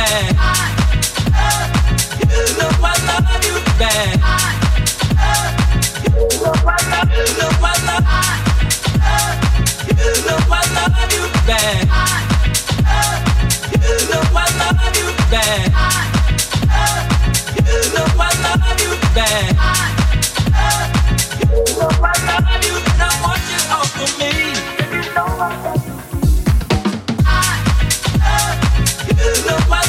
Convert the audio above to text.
back. You know I love you back. I love you. Know I love. Know I love you back. You know I love you back. You know I love you back. You know I love you. Now watch it off for me.